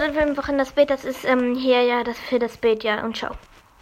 Sind wir einfach in das Bild. Das ist ähm, hier ja das für das Bild, ja. Und ciao.